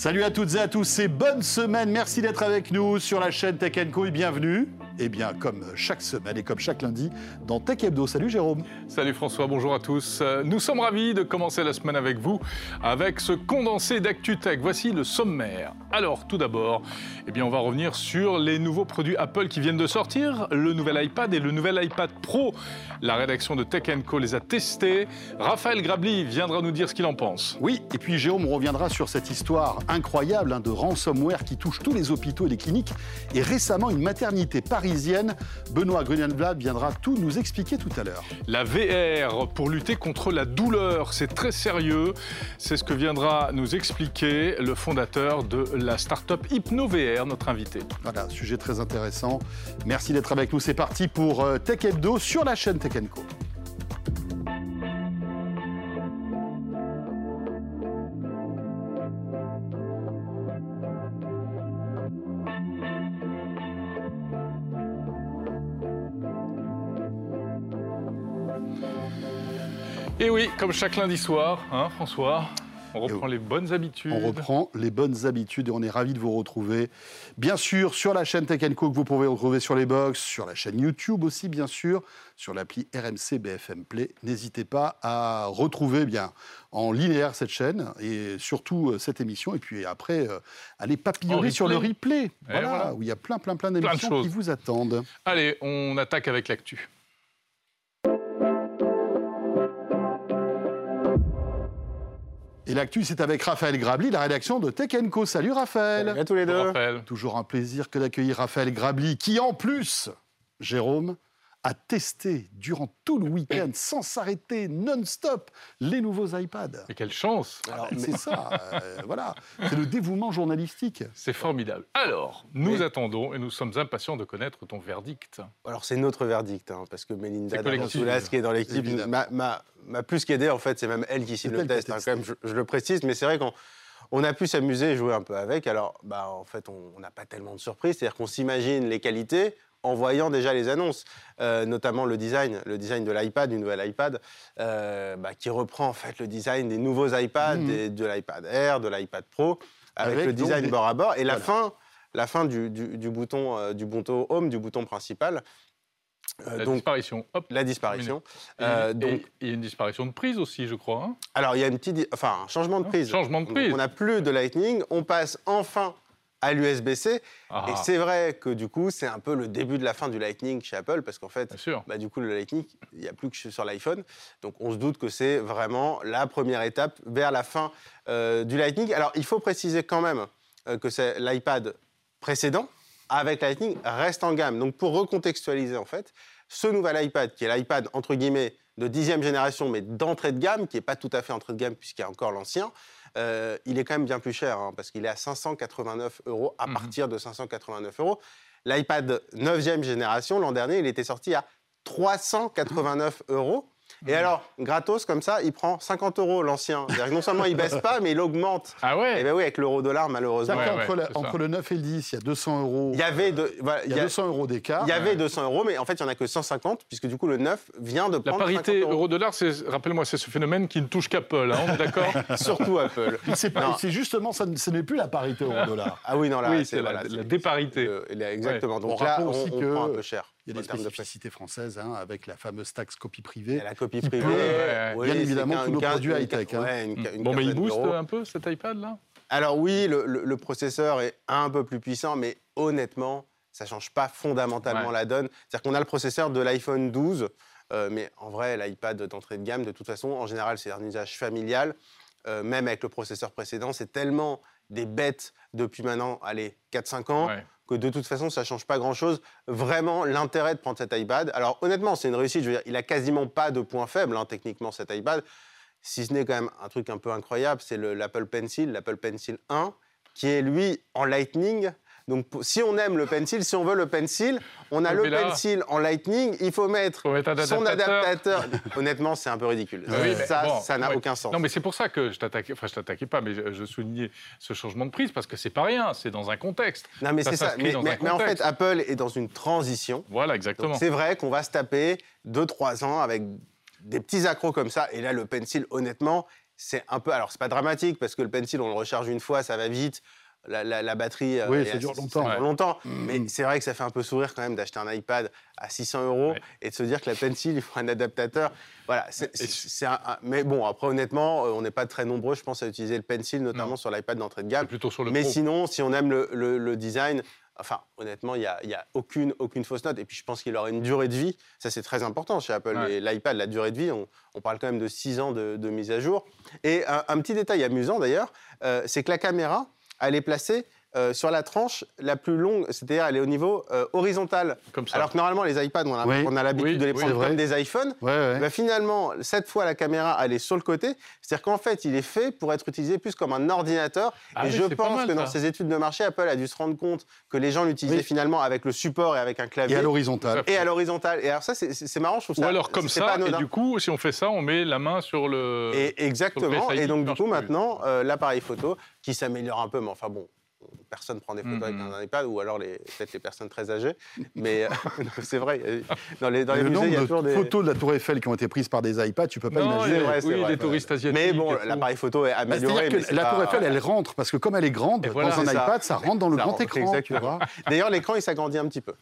Salut à toutes et à tous et bonne semaine. Merci d'être avec nous sur la chaîne Tech Co et bienvenue. Eh bien, comme chaque semaine et comme chaque lundi, dans Tech Hebdo. Salut Jérôme. Salut François, bonjour à tous. Nous sommes ravis de commencer la semaine avec vous, avec ce condensé d'ActuTech. Voici le sommaire. Alors, tout d'abord, eh bien, on va revenir sur les nouveaux produits Apple qui viennent de sortir, le nouvel iPad et le nouvel iPad Pro. La rédaction de Tech Co les a testés. Raphaël Grabli viendra nous dire ce qu'il en pense. Oui, et puis Jérôme reviendra sur cette histoire incroyable hein, de ransomware qui touche tous les hôpitaux et les cliniques. Et récemment, une maternité parisienne Benoît Grunenblad viendra tout nous expliquer tout à l'heure. La VR pour lutter contre la douleur, c'est très sérieux. C'est ce que viendra nous expliquer le fondateur de la start-up HypnoVR, notre invité. Voilà, sujet très intéressant. Merci d'être avec nous. C'est parti pour euh, Tech Hebdo sur la chaîne Tech Co. comme chaque lundi soir, hein, François, on reprend les bonnes habitudes. On reprend les bonnes habitudes et on est ravis de vous retrouver. Bien sûr, sur la chaîne Tech Co que vous pouvez retrouver sur les box, sur la chaîne YouTube aussi, bien sûr, sur l'appli RMC BFM Play. N'hésitez pas à retrouver bien en linéaire cette chaîne et surtout euh, cette émission. Et puis après, euh, aller papillonner sur le replay. Voilà, où il y a plein, plein, plein d'émissions qui vous attendent. Allez, on attaque avec l'actu. Et l'actu, c'est avec Raphaël Grabli, la rédaction de Tech Co. Salut Raphaël. Salut à tous les deux. Toujours un plaisir que d'accueillir Raphaël Grabli, qui en plus, Jérôme, a testé durant tout le week-end, sans s'arrêter, non-stop, les nouveaux iPads. Mais quelle chance C'est ça, euh, voilà. C'est le dévouement journalistique. C'est formidable. Alors, nous attendons et nous sommes impatients de connaître ton verdict. Alors, c'est notre verdict, hein, parce que Melinda Dansoulas, qui est dans l'équipe, m'a plus qu'aidé, en fait. C'est même elle qui signe le test, hein, quand même, je, le précise. Mais c'est vrai qu'on on a pu s'amuser et jouer un peu avec. Alors, bah, en fait, on n'a pas tellement de surprises. C'est-à-dire qu'on s'imagine les qualités, en voyant déjà les annonces, euh, notamment le design, le design de l'iPad, du nouvel iPad, euh, bah, qui reprend en fait le design des nouveaux iPads, mmh. de l'iPad Air, de l'iPad Pro, avec, le design bord à bord, et la fin, la fin du, bouton, euh, du bouton Home, du bouton principal. la disparition. Hop, la disparition. donc, il y a une disparition de prise aussi, je crois. Hein. alors, il y a une petite, enfin, un changement de prise. Changement de prise. on n'a plus de Lightning, on passe enfin à l'USB-C. Ah. Et c'est vrai que du coup, c'est un peu le début de la fin du Lightning chez Apple, parce qu'en fait, bah, du coup, le Lightning, il n'y a plus que sur l'iPhone. Donc on se doute que c'est vraiment la première étape vers la fin euh, du Lightning. Alors il faut préciser quand même euh, que c'est l'iPad précédent avec Lightning reste en gamme. Donc pour recontextualiser en fait, ce nouvel iPad, qui est l'iPad entre guillemets de dixième génération, mais d'entrée de gamme, qui n'est pas tout à fait entrée de gamme puisqu'il y a encore l'ancien, euh, il est quand même bien plus cher, hein, parce qu'il est à 589 euros à mhm. partir de 589 euros. L'iPad 9e génération, l'an dernier, il était sorti à 389 euros. Et alors, gratos, comme ça, il prend 50 euros l'ancien. Non seulement il baisse pas, mais il augmente. Ah ouais Et eh bien oui, avec l'euro-dollar, malheureusement. entre, le 9 et le 10, il y a 200 euros. Il y avait, il y a 200 euros d'écart. Il y avait 200 euros, mais en fait, il n'y en a que 150, puisque du coup, le 9 vient de prendre. La parité euro-dollar, rappelle-moi, c'est ce phénomène qui ne touche qu'Apple, hein, on est d'accord Surtout Apple. C'est justement, ça, ce n'est plus la parité euro-dollar. Ah oui, non, là, oui, c'est la, déparité. exactement. Donc là, on, prend un peu cher. Il y a des spécificités françaises, hein, avec la fameuse taxe copie privée. la copie privée. bien évidemment, tous nos produits high-tech. Hein. bon, mais il booste un peu cet iPad-là? Alors oui, le, processeur est un peu plus puissant, mais honnêtement, ça ne change pas fondamentalement la donne. C'est-à-dire qu'on a le processeur de l'iPhone 12, euh, mais en vrai, l'iPad d'entrée de gamme, de toute façon, en général, c'est un usage familial. Euh, même avec le processeur précédent, c'est tellement des bêtes depuis maintenant, allez, 4-5 ans, que de toute façon, ça change pas grand-chose. Vraiment, l'intérêt de prendre cet iPad, alors honnêtement, c'est une réussite. Je veux dire, il a quasiment pas de point faible, hein, techniquement, cet iPad. Si ce n'est quand même un truc un peu incroyable, c'est l'Apple Pencil, l'Apple Pencil 1, qui est lui en Lightning. Donc, si on aime le pencil, si on veut le pencil, on a le pencil en Lightning. Il faut mettre, son adaptateur. Honnêtement, c'est un peu ridicule. ça, ça n'a aucun sens. Non, mais c'est pour ça que je t'attaquais. Enfin, je t'attaquais pas, mais je, soulignais ce changement de prise parce que c'est pas rien. C'est dans un contexte. Non, mais c'est ça. Mais, en fait, Apple est dans une transition. Voilà, exactement. C'est vrai qu'on va se taper 2-3 ans avec des petits accros comme ça. Et là, le pencil, honnêtement, c'est un peu. Alors, c'est pas dramatique parce que le Pencil, on le recharge une fois, ça va vite. La, batterie. Euh, oui, ça dure longtemps. longtemps. Mm. Mais c'est vrai que ça fait un peu sourire quand même d'acheter un iPad à 600 euros et de se dire que la Pencil, il faut un adaptateur. Voilà. c'est mais bon, après, honnêtement, euh, on n'est pas très nombreux, je pense, à utiliser le Pencil, notamment sur l'iPad d'entrée de gamme. Plutôt sur le mais sinon, si on aime le design, Enfin, honnêtement, il n'y a, aucune, aucune fausse note. Et puis, je pense qu'il aura une durée de vie. Ça, c'est très important chez Apple. L'iPad, la durée de vie, on, parle quand même de 6 ans de, mise à jour. Et un, petit détail amusant, d'ailleurs, euh, c'est que la caméra, elle est placée euh, sur la tranche la plus longue, c'est-à-dire elle est au niveau euh, horizontal. Comme ça. Alors que normalement, les iPads, on a, l'habitude de les prendre comme des iPhones. Bah, finalement, cette fois, la caméra, elle est sur le côté. C'est-à-dire qu'en fait, il est fait pour être utilisé plus comme un ordinateur. Ah et je pense que dans ses études de marché, Apple a dû se rendre compte que les gens l'utilisaient finalement avec le support et avec un clavier. Et à l'horizontale. Et à l'horizontale. Et alors ça, c'est marrant, je trouve ça. Ou alors comme ça, et du coup, si on fait ça, on met la main sur le. Et exactement. et donc, du coup, maintenant, euh, l'appareil photo qui s'améliore un peu, mais enfin bon, personne prend des photos avec mm-hmm. un iPad, ou alors peut-être les personnes très âgées. Mais euh, c'est vrai, dans les, dans les musées, il y a toujours des photos de la Tour Eiffel qui ont été prises par des iPads, tu peux pas imaginer. Vrai, oui, des touristes asiatiques. Mais bon, l'appareil photo est bah, amélioré. que la Tour Eiffel, elle rentre, parce que comme elle est grande, dans un iPad, ça rentre dans le grand écran. D'ailleurs, l'écran, il s'agrandit un petit peu.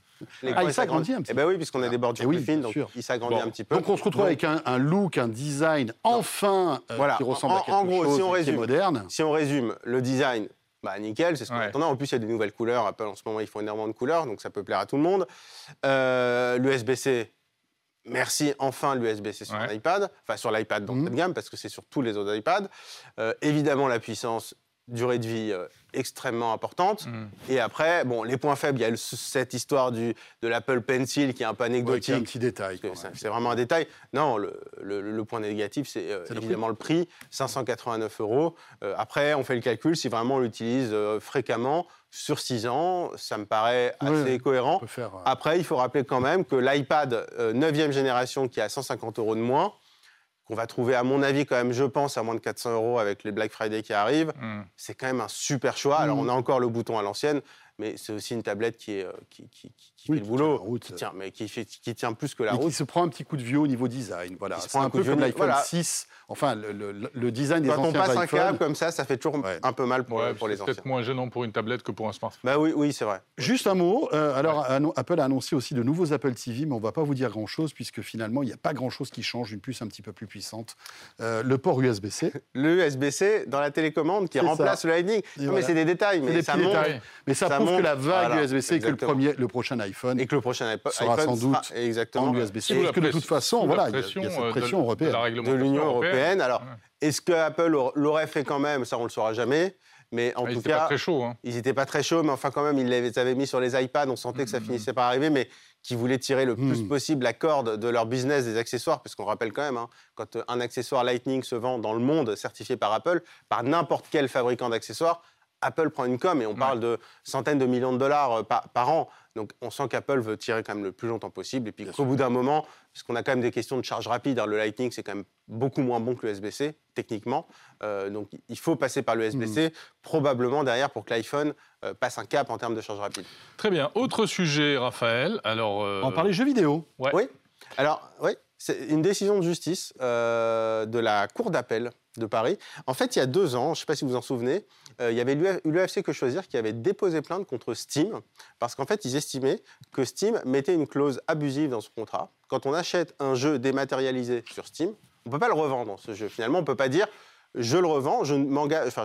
Ah, il s'agrandit un petit peu. Eh ben oui, puisqu'on a des bordures eh plus fines, donc il s'agrandit un petit peu. Donc on se retrouve avec un look, un design, enfin, euh, qui ressemble à quelque chose qui est moderne. Si on résume, le design, bah, nickel, c'est ce qu'on attendait. En plus, il y a des nouvelles couleurs. Apple, en ce moment, ils font énormément de couleurs, donc ça peut plaire à tout le monde. Euh, L'USB-C, merci, enfin l'USB-C sur l'iPad, enfin sur l'iPad dans cette mmh. gamme, parce que c'est sur tous les autres iPads. Euh, évidemment, la puissance, durée de vie euh, extrêmement importante. Mm. Et après, bon, les points faibles, il y a cette histoire du, de l'Apple Pencil qui est un peu anecdotique. un petit détail. C'est vraiment un détail. Non, le, le, point négatif, c'est euh, évidemment le prix, 589 euros. Euh, après, on fait le calcul, si vraiment on l'utilise fréquemment, sur 6 ans, ça me paraît assez cohérent. Après, il faut rappeler quand même que l'iPad 9e génération qui a 150 euros de moins, qu'on va trouver, à mon avis, quand même, je pense, à moins de 400 euros avec les Black Friday qui arrivent. Hmm. C'est quand même un super choix. Alors, hmm. on a encore le bouton à l'ancienne, mais c'est aussi une tablette qui, est, euh, qui, qui, qui fait le boulot, route. qui tient, mais qui, fait, qui tient plus que la route. Qui se prend un petit coup de vieux au niveau design. Voilà. C'est un, peu comme l'iPhone 6. Enfin, le, le, le design des Quand anciens Quand on passe un câble comme ça, ça fait toujours un peu mal pour, pour les anciens. C'est peut-être moins gênant pour une tablette que pour un smartphone. Bah oui, oui c'est vrai. Juste un mot. Euh, alors, Apple a annoncé aussi de nouveaux Apple TV, mais on ne va pas vous dire grand-chose puisque finalement, il n'y a pas grand-chose qui change. Une puce un petit peu plus puissante. Euh, le port USB-C. Le USB-C dans la télécommande qui remplace le Lightning. Non, mais c'est des détails, mais ça montre. Mais ça, prouve que la vague USB-C, que le premier, le prochain iPhone, et que le prochain iPhone sera sans doute exactement USB-C. Parce que de toute façon, voilà, il y, a cette pression européenne. De l'Union européenne. Alors, est-ce que Apple l'aurait fait quand même? Ça, on le saura jamais. Mais en ah, tout cas, pas très chaud, hein. ils n'étaient pas très chauds, mais enfin quand même, ils les avaient mis sur les iPads. On sentait que ça mm-hmm. finissait par arriver, mais qui voulaient tirer le plus mm. possible la corde de leur business des accessoires, parce qu'on rappelle quand même, hein, quand un accessoire Lightning se vend dans le monde certifié par Apple, par n'importe quel fabricant d'accessoires, Apple prend une com et on parle de centaines de millions de dollars euh, par, an. Donc on sent qu'Apple veut tirer quand même le plus longtemps possible. Et puis qu'au bout d'un moment, parce qu'on a quand même des questions de charge rapide, hein, le Lightning c'est quand même beaucoup moins bon que l'USB-C techniquement. Euh, donc il faut passer par l'USB-C, hmm. probablement derrière pour que l'iPhone euh, passe un cap en termes de charge rapide. Très bien. Autre sujet, Raphaël. Alors, On parlait jeux vidéo. Oui. Alors, oui, c'est une décision de justice de la Cour d'appel de Paris. En fait, il y a deux ans, je ne sais pas si vous vous en souvenez, euh, il y avait l'UFC Que Choisir qui avait déposé plainte contre Steam parce qu'en fait, ils estimaient que Steam mettait une clause abusive dans ce contrat. Quand on achète un jeu dématérialisé sur Steam, on ne peut pas le revendre, ce jeu. Finalement, on ne peut pas dire je le revends, je m'engage, enfin,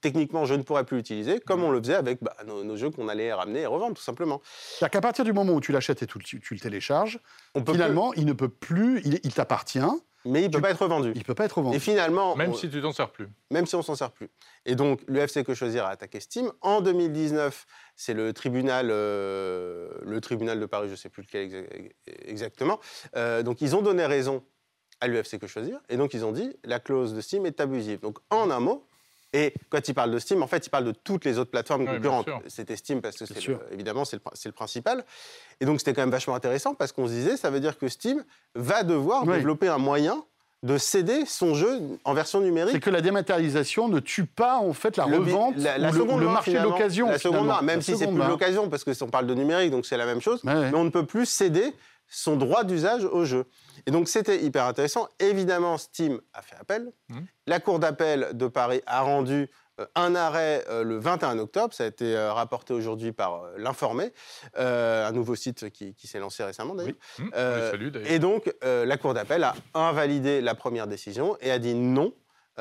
techniquement, je ne pourrais plus l'utiliser, comme on le faisait avec bah, nos, jeux qu'on allait ramener et revendre, tout simplement. C'est-à-dire qu'à partir du moment où tu l'achètes et tu, tu, le télécharges, finalement, il ne peut plus, il t'appartient, mais il ne peut pas être vendu. Il ne peut pas être vendu. Et finalement... Même si tu t'en sers plus. Même si on s'en sert plus. Et donc, l'UFC Que Choisir a attaqué Steam. En 2019, c'est le tribunal, euh, le tribunal de Paris, je ne sais plus lequel exactement. Euh, donc, ils ont donné raison à l'UFC Que Choisir. Et donc, ils ont dit, la clause de Steam est abusive. Donc, en un mot, et quand il parle de Steam, en fait, il parle de toutes les autres plateformes concurrentes. C'était Steam parce que, c'est évidemment, c'est le, principal. Et donc, c'était quand même vachement intéressant parce qu'on se disait, ça veut dire que Steam va devoir développer un moyen de céder son jeu en version numérique. C'est que la dématérialisation ne tue pas en fait la revente, la, la seconde le, marché de l'occasion. La seconde main, même si c'est plus l'occasion, parce que on parle de numérique, donc c'est la même chose. Mais on ne peut plus céder son droit d'usage au jeu. Et donc c'était hyper intéressant. Évidemment, Steam a fait appel. Mmh. La Cour d'appel de Paris a rendu euh, un arrêt euh, le 21 octobre, ça a été euh, rapporté aujourd'hui par l'Informé, un nouveau site qui, s'est lancé récemment d'ailleurs. Mmh. et donc la Cour d'appel a invalidé la première décision et a dit non,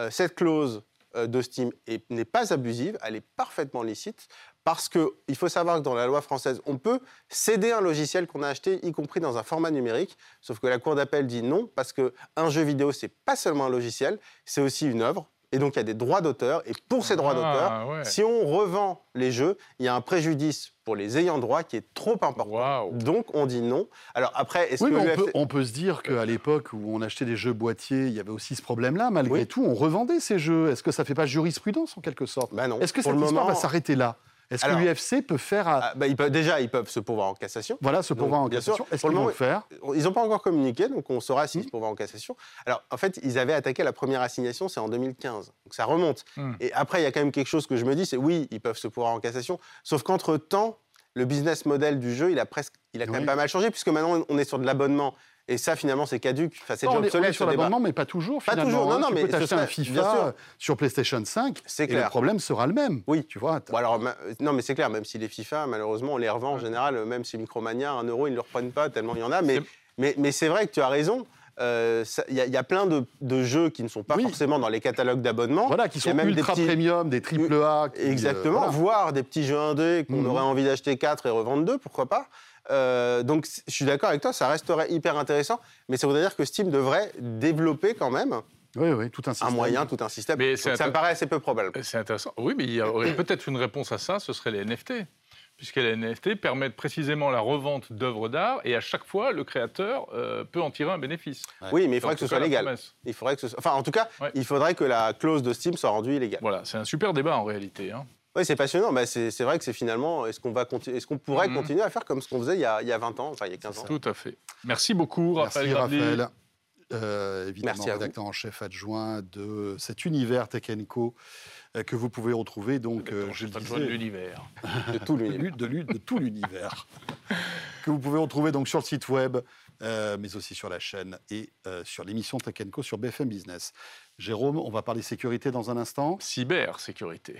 cette clause de Steam n'est pas abusive, elle est parfaitement licite. Parce qu'il faut savoir que dans la loi française, on peut céder un logiciel qu'on a acheté, y compris dans un format numérique. Sauf que la Cour d'appel dit non, parce qu'un jeu vidéo, c'est pas seulement un logiciel, c'est aussi une œuvre. Et donc, il y a des droits d'auteur. Et pour ces droits ah, d'auteur, si on revend les jeux, il y a un préjudice pour les ayants droit qui est trop important. Donc, on dit non. Alors après, est-ce que... on, peut, on, peut, se dire qu'à l'époque où on achetait des jeux boîtiers, il y avait aussi ce problème-là. Malgré tout, on revendait ces jeux. Est-ce que ça ne fait pas jurisprudence en quelque sorte? Bah non. Est-ce que cette histoire va s'arrêter là est-ce que l'UFC peut faire. Ah, bah, déjà, ils peuvent se pourvoir en cassation. Voilà, se pourvoir en cassation. Est-ce qu'ils vont le faire Ils n'ont pas encore communiqué, donc on saura s'ils se pourvoient en cassation. Alors, en fait, ils avaient attaqué la première assignation, c'est en 2015. Donc ça remonte. Hmm. Et après, il y a quand même quelque chose que je me dis c'est oui, ils peuvent se pourvoir en cassation. Sauf qu'entre-temps, le business model du jeu, il a, presque, il a quand même pas mal changé, puisque maintenant, on est sur de l'abonnement. Et ça, finalement, c'est caduque. Enfin, c'est obsolète. On sur l'abonnement, mais pas toujours. Pas toujours. Non, non, tu mais peux t'acheter un FIFA sur PlayStation 5. C'est clair. Et le problème sera le même. Oui. Tu vois. Bon, alors, non, mais c'est clair. Même si les FIFA, malheureusement, on les revend en général. Même si Micromania, un euro, ils ne le reprennent pas tellement il y en a. Mais, mais, mais c'est vrai que tu as raison. Euh, il y, a plein de, jeux qui ne sont pas forcément dans les catalogues d'abonnement. Voilà, qui sont même ultra des premium, des triple A. Exactement, voire des petits jeux indés qu'on mhm. aurait envie d'acheter 4 et revendre 2, pourquoi pas. Euh, donc, je suis d'accord avec toi, ça resterait hyper intéressant, mais ça voudrait dire que Steam devrait développer quand même oui, oui, tout un, système. un moyen, tout un système. Mais ça me paraît assez peu probable. C'est intéressant. Oui, mais il y aurait peut-être une réponse à ça, ce serait les NFT. Puisque les NFT permettent précisément la revente d'œuvres d'art et à chaque fois, le créateur euh, peut en tirer un bénéfice. Oui, mais il faudrait que ce soit légal. Il faudrait que ce soit... Enfin, en tout cas, il faudrait que la clause de Steam soit rendue illégale. Voilà, c'est un super débat en réalité. Hein. Oui, c'est passionnant. Bah, c'est vrai que c'est finalement, est-ce qu'on va est-ce qu'on pourrait mhm. continuer à faire comme ce qu'on faisait il y, a, il y, a, 20 ans, enfin il y a 15 ans? Tout à fait. Merci beaucoup, Raphaël. Merci, Raphaël. Euh, évidemment, rédacteur en chef adjoint de cet univers Tech Co que vous pouvez retrouver donc euh, je disais, de l'univers de tout l'univers de, de, tout l'univers que vous pouvez retrouver donc sur le site web euh, mais aussi sur la chaîne et sur l'émission Tech Co sur BFM Business. Jérôme, on va parler sécurité dans un instant. Cybersécurité.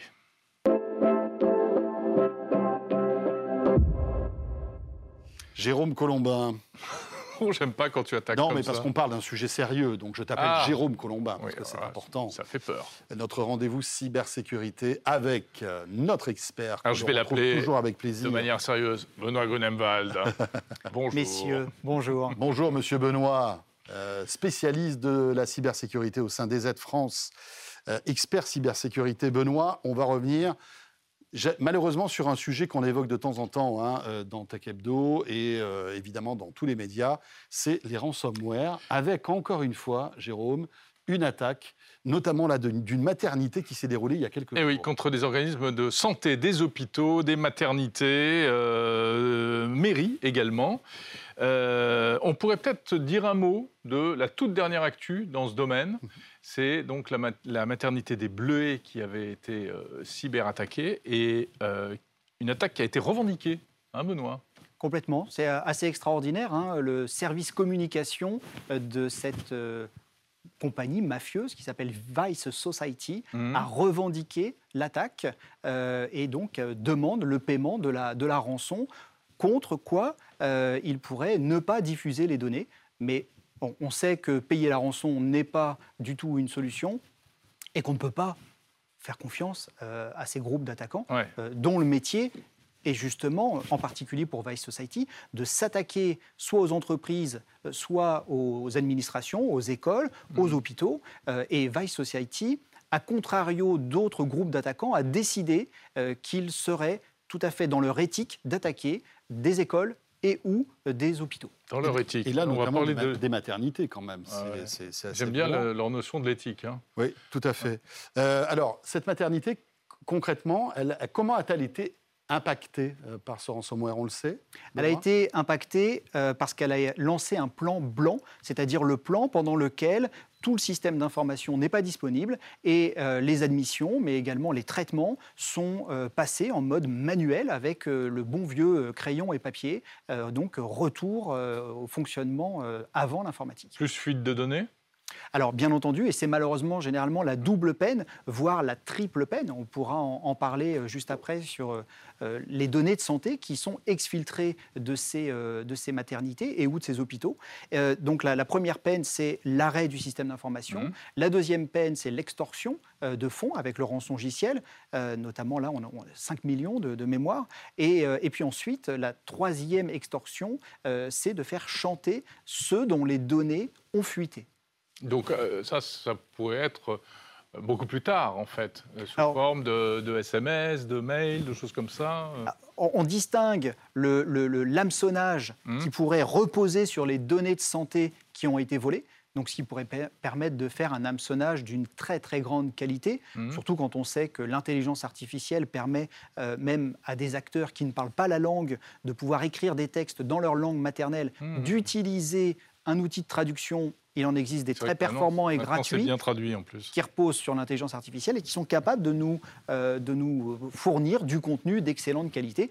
Jérôme Colombin. J'aime pas quand tu attaques. Non, mais parce qu'on parle d'un sujet sérieux, donc je t'appelle ah. Jérôme Colombin, parce que c'est important. Ça fait peur. Notre rendez-vous cybersécurité avec euh, notre expert. Alors je vais l'appeler toujours avec plaisir. De manière sérieuse, Benoît Grunemwald. bonjour. Messieurs, bonjour. Bonjour, monsieur Benoît, euh, spécialiste de la cybersécurité au sein des aides France, euh, expert cybersécurité. Benoît, on va revenir Malheureusement, sur un sujet qu'on évoque de temps en temps hein, euh, dans Tech Hebdo et euh, évidemment dans tous les médias, c'est les ransomware, avec encore une fois, Jérôme, une attaque, notamment là d'une maternité qui s'est déroulée il y a quelques jours. Et oui, contre des organismes de santé, des hôpitaux, des maternités, euh, mairies également. Euh, on pourrait peut-être dire un mot de la toute dernière actu dans ce domaine. C'est donc la, maternité des Bleuets qui avait été euh, cyberattaquée et euh, une attaque qui a été revendiquée, hein, Benoît? Complètement. C'est assez extraordinaire. Hein, le service communication de cette compagnie mafieuse qui s'appelle Vice Society mmh. a revendiqué l'attaque et donc demande le paiement de la, de la rançon contre quoi euh, il pourrait ne pas diffuser les données. Mais on sait que payer la rançon n'est pas du tout une solution et qu'on ne peut pas faire confiance euh, à ces groupes d'attaquants euh, dont le métier est justement, en particulier pour Vice Society, de s'attaquer soit aux entreprises, soit aux administrations, aux écoles, mmh. aux hôpitaux. et Vice Society, à contrario d'autres groupes d'attaquants, a décidé qu'il serait tout à fait dans leur éthique d'attaquer des écoles et ou des hôpitaux. Dans leur éthique. Et là, on va parler de... des maternités quand même. Ah J'aime bien leur notion de l'éthique. Hein. Oui, tout à fait. Euh, alors, cette maternité, concrètement, elle, comment a-t-elle été impactée euh, par ce ransomware, on le sait Elle a été impactée euh, parce qu'elle a lancé un plan blanc, c'est-à-dire le plan pendant lequel tout le système d'information n'est pas disponible et euh, les admissions, mais également les traitements sont passés en mode manuel avec le bon vieux crayon et papier. donc retour au fonctionnement avant l'informatique. Plus fuite de données? Alors bien entendu, et c'est malheureusement généralement la double peine, voire la triple peine, on pourra en, parler euh, juste après sur euh, euh, les données de santé qui sont exfiltrées de ces, de ces maternités et ou de ces hôpitaux. donc la, première peine, c'est l'arrêt du système d'information. Mmh. La deuxième peine, c'est l'extorsion de fonds avec le rançongiciel, notamment là, on a 5 millions de, de mémoires. Et, et, puis ensuite, la troisième extorsion, c'est de faire chanter ceux dont les données ont fuité. Donc euh, ça, ça pourrait être euh, beaucoup plus tard, en fait, euh, sous forme de, SMS, de mails, de choses comme ça ah, on, distingue le, l'hameçonnage mmh. qui pourrait reposer sur les données de santé qui ont été volées, donc ce qui pourrait permettre de faire un hameçonnage d'une très très grande qualité, mmh. surtout quand on sait que l'intelligence artificielle permet même à des acteurs qui ne parlent pas la langue de pouvoir écrire des textes dans leur langue maternelle, mmh. d'utiliser un outil de traduction il en existe des très performants et gratuits bien traduit en plus. qui reposent sur l'intelligence artificielle et qui sont capables de nous, euh, de nous fournir du contenu d'excellente qualité.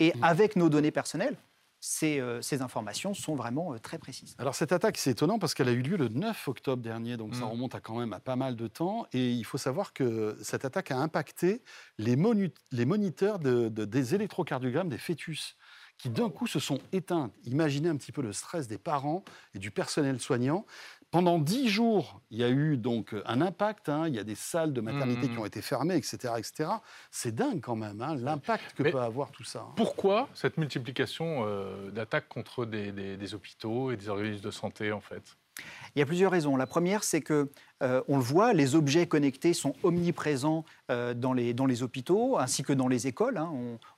Et avec nos données personnelles, ces, euh, ces, informations sont vraiment euh, très précises. Alors cette attaque, c'est étonnant parce qu'elle a eu lieu le 9 octobre dernier, donc ça mm. remonte à quand même à pas mal de temps. Et il faut savoir que cette attaque a impacté les, les moniteurs de, des électrocardiogrammes des fœtus qui d'un coup se sont éteintes. Imaginez un petit peu le stress des parents et du personnel soignant. Pendant dix jours, il y a eu donc un impact. Hein. il y a des salles de maternité qui mmh. ont été fermées, etc., etc. C'est dingue quand même hein, l'impact que peut avoir tout ça. Hein. Pourquoi cette multiplication euh, d'attaques contre des, des hôpitaux et des organismes de santé en fait? Il y a plusieurs raisons. La première, c'est que euh, on le voit, les objets connectés sont omniprésents euh, dans, les, dans les hôpitaux ainsi que dans les écoles. Hein.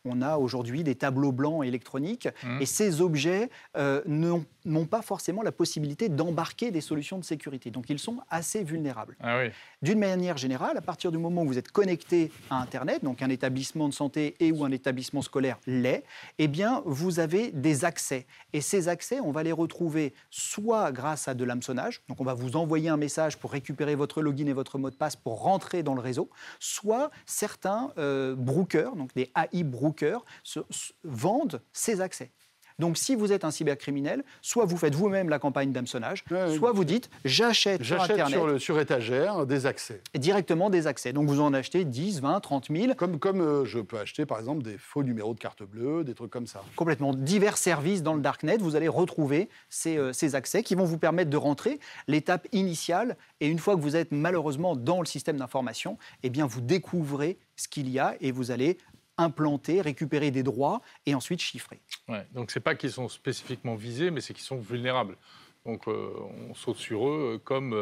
On, a aujourd'hui des tableaux blancs électroniques mmh. et ces objets euh, n'ont pas forcément la possibilité d'embarquer des solutions de sécurité. Donc ils sont assez vulnérables. Ah D'une manière générale, à partir du moment où vous êtes connecté à Internet, donc un établissement de santé et ou un établissement scolaire l'est, eh bien vous avez des accès. Et ces accès, on va les retrouver soit grâce à de l'hameçonnage, donc on va vous envoyer un message pour récupérer récupérer votre login et votre mot de passe pour rentrer dans le réseau, soit certains euh, brokers, donc des AI brokers, vendent ces accès. Donc, si vous êtes un cybercriminel, soit vous faites vous-même la campagne d'hameçonnage, soit vous dites j'achète sur Internet. Sur, le, sur étagère des accès. Directement des accès. Donc, vous en achetez 10, 20, 30 000. Comme, comme euh, je peux acheter, par exemple, des faux numéros de carte bleue, des trucs comme ça. Complètement. Divers services dans le Darknet, vous allez retrouver ces, euh, ces accès qui vont vous permettre de rentrer. L'étape initiale, et une fois que vous êtes malheureusement dans le système d'information, eh bien, vous découvrez ce qu'il y a et vous allez implanter, récupérer des droits et ensuite chiffrer. Ouais, donc ce n'est pas qu'ils sont spécifiquement visés, mais c'est qu'ils sont vulnérables. Donc euh, on saute sur eux euh, comme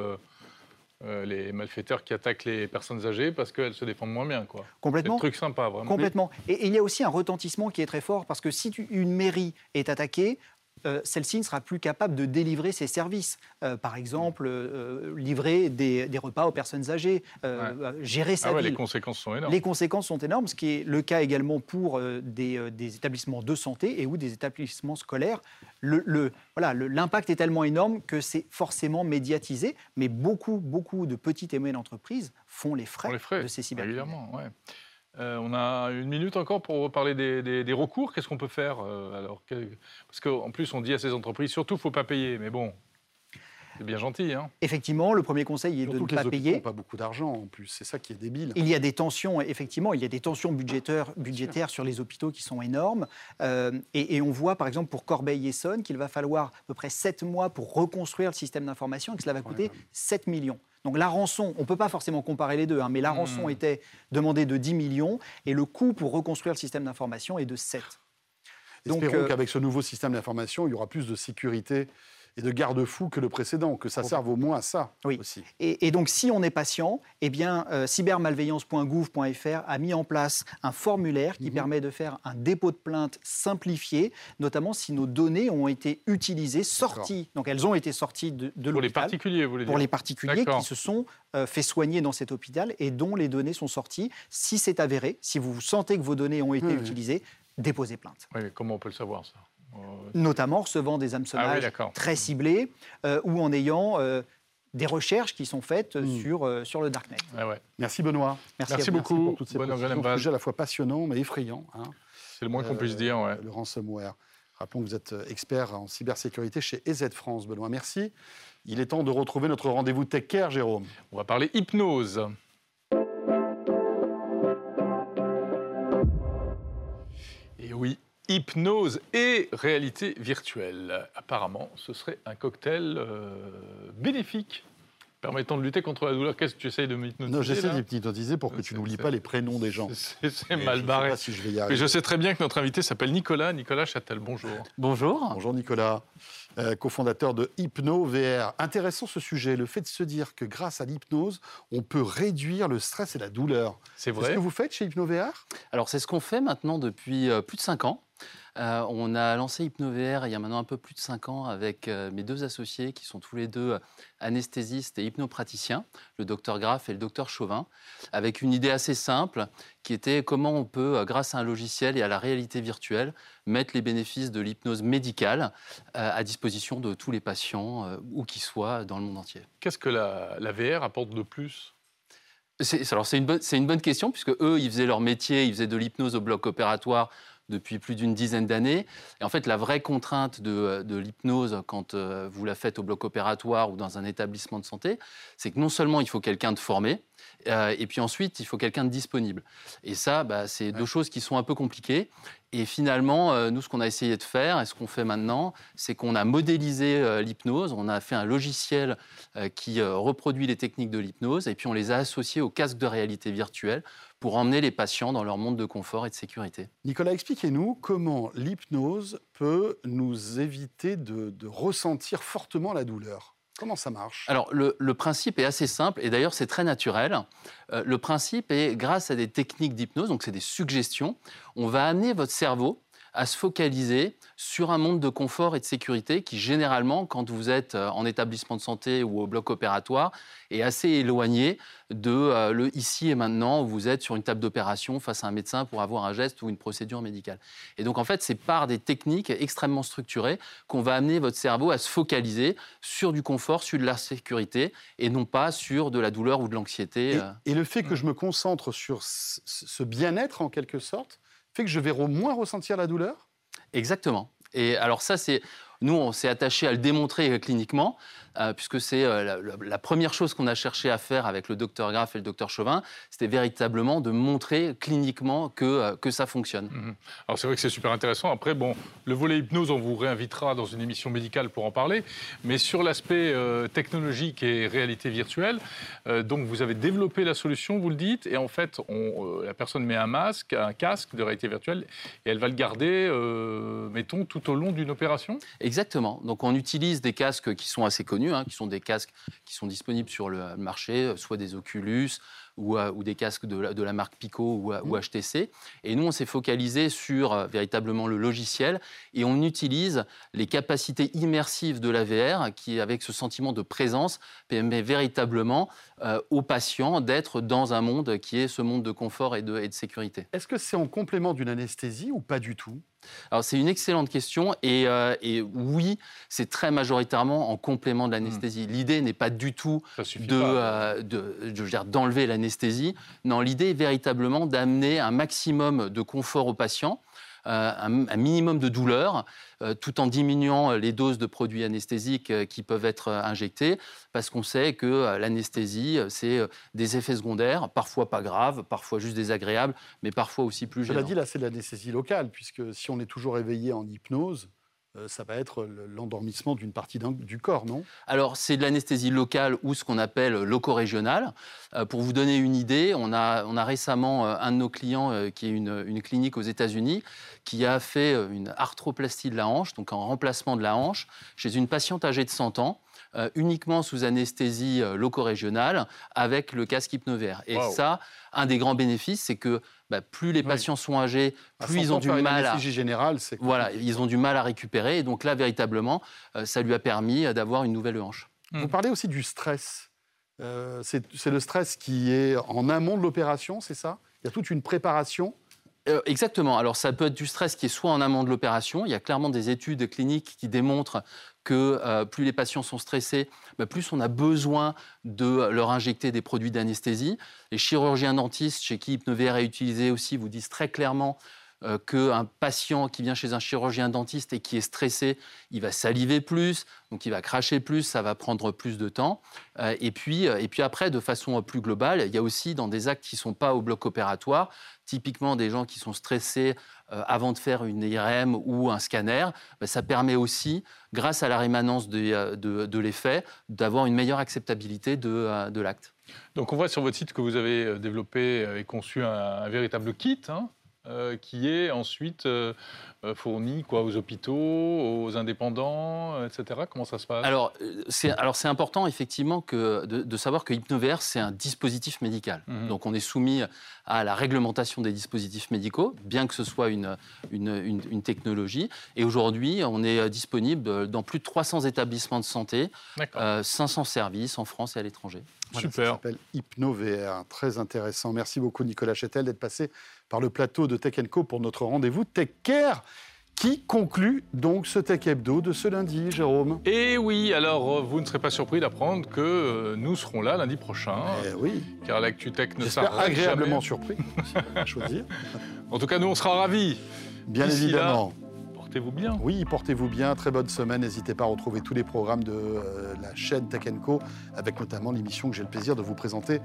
euh, les malfaiteurs qui attaquent les personnes âgées parce qu'elles se défendent moins bien. Quoi. Complètement. un truc sympa, vraiment. Complètement. Et, il y a aussi un retentissement qui est très fort parce que si une mairie est attaquée, euh, celle-ci ne sera plus capable de délivrer ses services. Euh, par exemple, euh, livrer des, repas aux personnes âgées, gérer sa ah ouais, Les conséquences sont énormes. Les conséquences sont énormes, ce qui est le cas également pour des, établissements de santé et ou des établissements scolaires. Le, voilà, l'impact est tellement énorme que c'est forcément médiatisé, mais beaucoup, beaucoup de petites et moyennes entreprises font les frais, de ces cybercriminels. Euh, on a une minute encore pour parler des, recours. Qu'est-ce qu'on peut faire euh, alors Parce qu'en plus, on dit à ces entreprises, surtout, il ne faut pas payer. Mais bon, c'est bien gentil. Hein effectivement, le premier conseil est de ne pas payer. pas beaucoup d'argent en plus, c'est ça qui est débile. Il y a des tensions, effectivement, il y a des tensions budgétaires, budgétaires sur les hôpitaux qui sont énormes. Euh, et, on voit par exemple pour Corbeil-Essonne qu'il va falloir à peu près 7 mois pour reconstruire le système d'information et que cela va coûter 7 millions. Donc la rançon, on ne peut pas forcément comparer les deux, hein, mais la hmm. rançon était demandée de 10 millions et le coût pour reconstruire le système d'information est de 7. Donc, Espérons euh, qu'avec ce nouveau système d'information, il y aura plus de sécurité et de garde-fous que le précédent, que ça serve au moins à ça oui. aussi. Et, donc, si on est patient, eh bien, euh, cybermalveillance.gouv.fr a mis en place un formulaire qui mhm. permet de faire un dépôt de plainte simplifié, notamment si nos données ont été utilisées, sorties. Donc, elles ont été sorties de, de l'hôpital. Pour les particuliers, vous voulez dire Pour les particuliers qui se sont euh, fait soigner dans cet hôpital et dont les données sont sorties. Si c'est avéré, si vous sentez que vos données ont été utilisées, déposez plainte. Oui, comment on peut le savoir ça? Notamment en recevant des hameçonnages ah très ciblés euh, ou en ayant euh, des recherches qui sont faites hmm. sur, euh, sur le Darknet. Merci Benoît. Merci, beaucoup. pour toutes ces à la fois passionnant mais effrayant. Hein. C'est le moins qu'on puisse dire. Le ransomware. Rappelons que vous êtes expert en cybersécurité chez EZ France. Benoît, merci. Il est temps de retrouver notre rendez-vous Tech Care, Jérôme. On va parler hypnose. Hypnose et réalité virtuelle. Apparemment, ce serait un cocktail euh, bénéfique permettant de lutter contre la douleur. Qu'est-ce que tu essayes de m'hypnotiser Non, j'essaie de m'hypnotiser pour que tu n'oublies pas les prénoms des gens. C'est mal barré. Je, si je, vais Mais je sais très bien que notre invité s'appelle Nicolas. Nicolas Châtel, bonjour. Bonjour. Bonjour Nicolas, euh, cofondateur de Hypno VR. Intéressant ce sujet, le fait de se dire que grâce à l'hypnose, on peut réduire le stress et la douleur. C'est vrai. C'est ce que vous faites chez Hypno VR Alors c'est ce qu'on fait maintenant depuis euh, plus de 5 ans. Euh, on a lancé HypnoVR il y a maintenant un peu plus de 5 ans avec euh, mes deux associés qui sont tous les deux euh, anesthésistes et hypnopraticiens, le docteur Graff et le docteur Chauvin, avec une idée assez simple qui était comment on peut, grâce à un logiciel et à la réalité virtuelle, mettre les bénéfices de l'hypnose médicale à disposition de tous les patients, où qu'ils soient, dans le monde entier. Qu'est-ce que la, VR apporte de plus? Alors c'est une, une, bonne question puisque eux ils faisaient leur métier, ils faisaient de l'hypnose au bloc opératoire depuis plus d'une dizaine d'années. Et en fait, la vraie contrainte de, l'hypnose, quand euh, vous la faites au bloc opératoire ou dans un établissement de santé, c'est que non seulement il faut quelqu'un de formé, euh, et puis ensuite, il faut quelqu'un de disponible. Et ça, bah, c'est deux choses qui sont un peu compliquées. Et finalement, euh, nous, ce qu'on a essayé de faire et ce qu'on fait maintenant, c'est qu'on a modélisé l'hypnose, on a fait un logiciel qui reproduit les techniques de l'hypnose, et puis on les a associés au casque de réalité virtuelle pour emmener les patients dans leur monde de confort et de sécurité. Nicolas, expliquez-nous comment l'hypnose peut nous éviter de, ressentir fortement la douleur. Comment ça marche? Alors, le, principe est assez simple, et d'ailleurs, c'est très naturel. Euh, le principe est, grâce à des techniques d'hypnose, donc c'est des suggestions, on va amener votre cerveau à se focaliser sur un monde de confort et de sécurité qui, généralement, quand vous êtes euh, en établissement de santé ou au bloc opératoire, est assez éloigné de euh, le ici et maintenant où vous êtes sur une table d'opération face à un médecin pour avoir un geste ou une procédure médicale. Et donc, en fait, c'est par des techniques extrêmement structurées qu'on va amener votre cerveau à se focaliser sur du confort, sur de la sécurité et non pas sur de la douleur ou de l'anxiété. Et, euh. et, le fait que je me concentre sur ce bien-être, en quelque sorte, fait que je vais moins ressentir la douleur? Exactement. Et alors ça, c'est nous, on s'est attaché à le démontrer cliniquement. Euh, puisque c'est euh, la, première chose qu'on a cherché à faire avec le docteur Graff et le docteur Chauvin, c'était véritablement de montrer cliniquement que, euh, que ça fonctionne. Mhm. Alors c'est vrai que c'est super intéressant. Après, bon, le volet hypnose, on vous réinvitera dans une émission médicale pour en parler. Mais sur l'aspect technologique et réalité virtuelle, donc vous avez développé la solution, vous le dites, et en fait, on, la personne met un masque, un casque de réalité virtuelle, et elle va le garder, mettons, tout au long d'une opération? Exactement. Donc on utilise des casques qui sont assez connus Hein, qui sont des casques qui sont disponibles sur le marché, euh, soit des Oculus ou, euh, des casques de la, marque Pico ou, HTC. Euh, mmh. Et nous, on s'est focalisé sur véritablement le logiciel et on utilise les capacités immersives de la VR qui, avec ce sentiment de présence, permet véritablement aux patients d'être dans un monde qui est ce monde de confort et de, et de sécurité. Est-ce que c'est en complément d'une anesthésie ou pas du tout? Alors c'est une excellente question et, euh, oui, c'est très majoritairement en complément de l'anesthésie. Hmm. L'idée n'est pas du tout de, euh, d'enlever l'anesthésie. Non, l'idée est véritablement d'amener un maximum de confort aux patients euh, un, minimum de douleur, euh, tout en diminuant les doses de produits anesthésiques euh, qui peuvent être injectés, parce qu'on sait que l'anesthésie, c'est des effets secondaires, parfois pas graves, parfois juste désagréables, mais parfois aussi plus gênants. Cela dit, là, c'est de l'anesthésie locale, puisque si on est toujours éveillé en hypnose, ça va être l'endormissement d'une partie du corps, non? Alors, c'est de l'anesthésie locale ou ce qu'on appelle loco-régionale. Euh, pour vous donner une idée, on a, récemment un de nos clients, qui est une, une clinique aux États-Unis, qui a fait une arthroplastie de la hanche, donc un remplacement de la hanche, chez une patiente âgée de 100 ans. Euh, uniquement sous anesthésie euh, loco-régionale avec le casque hypnovaire. Et ça, un des grands bénéfices, c'est que bah, plus les patients sont âgés, plus ils ont du mal à générale, voilà, ils ont du mal à récupérer. Et donc là, véritablement, euh, ça lui a permis d'avoir une nouvelle hanche. Vous parlez aussi du stress. c'est le stress qui est en amont de l'opération, c'est ça? Il y a toute une préparation? Exactement. Alors, ça peut être du stress qui est soit en amont de l'opération. Il y a clairement des études cliniques qui démontrent que euh, plus les patients sont stressés, bah, plus on a besoin de leur injecter des produits d'anesthésie. Les chirurgiens dentistes, chez qui HypnoVR est utilisé aussi, vous disent très clairement euh, qu'un patient qui vient chez un chirurgien dentiste et qui est stressé, il va saliver plus, donc il va cracher plus, ça va prendre plus de temps. Euh, et, puis, et puis après, de façon plus globale, il y a aussi dans des actes qui ne sont pas au bloc opératoire, typiquement des gens qui sont stressés euh, avant de faire une IRM ou un scanner, ben, ça permet aussi, grâce à la rémanence de, de, l'effet, d'avoir une meilleure acceptabilité de, de l'acte. Donc on voit sur votre site que vous avez développé et conçu un, véritable kit. Hein euh, qui est ensuite euh, euh, fourni quoi, aux hôpitaux, aux indépendants, etc. Comment ça se passe? Alors, c'est, alors c'est important effectivement que, de, savoir que HypnoVR, c'est un dispositif médical. Mhm. Donc on est soumis à la réglementation des dispositifs médicaux, bien que ce soit une, une, une, technologie. Et aujourd'hui, on est disponible dans plus de 300 établissements de santé, 500 services en France et à l'étranger. Super. Ça s'appelle HypnoVR, très intéressant. Merci beaucoup Nicolas Chetel d'être passé par le plateau de Tech Co pour notre rendez-vous Tech Care qui conclut donc ce Tech Hebdo de ce lundi, Jérôme. Et oui, alors euh, vous ne serez pas surpris d'apprendre que euh, nous serons là lundi prochain. Eh oui. Car l'ActuTech ne s'arrête agréablement surpris, à choisir. En tout cas, nous, on sera ravis. Bien évidemment portez-vous bien. Oui, portez-vous bien. Très bonne semaine. N'hésitez pas à retrouver tous les programmes de euh, la chaîne Tech Co, avec notamment l'émission que j'ai le plaisir de vous présenter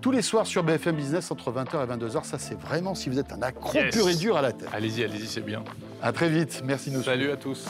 tous les soirs sur BFM Business entre 20h et 22h. Ça, c'est vraiment si vous êtes un accro pur et dur à la tête. Allez-y, allez-y, c'est bien. À très vite. Merci de nous Salut à tous.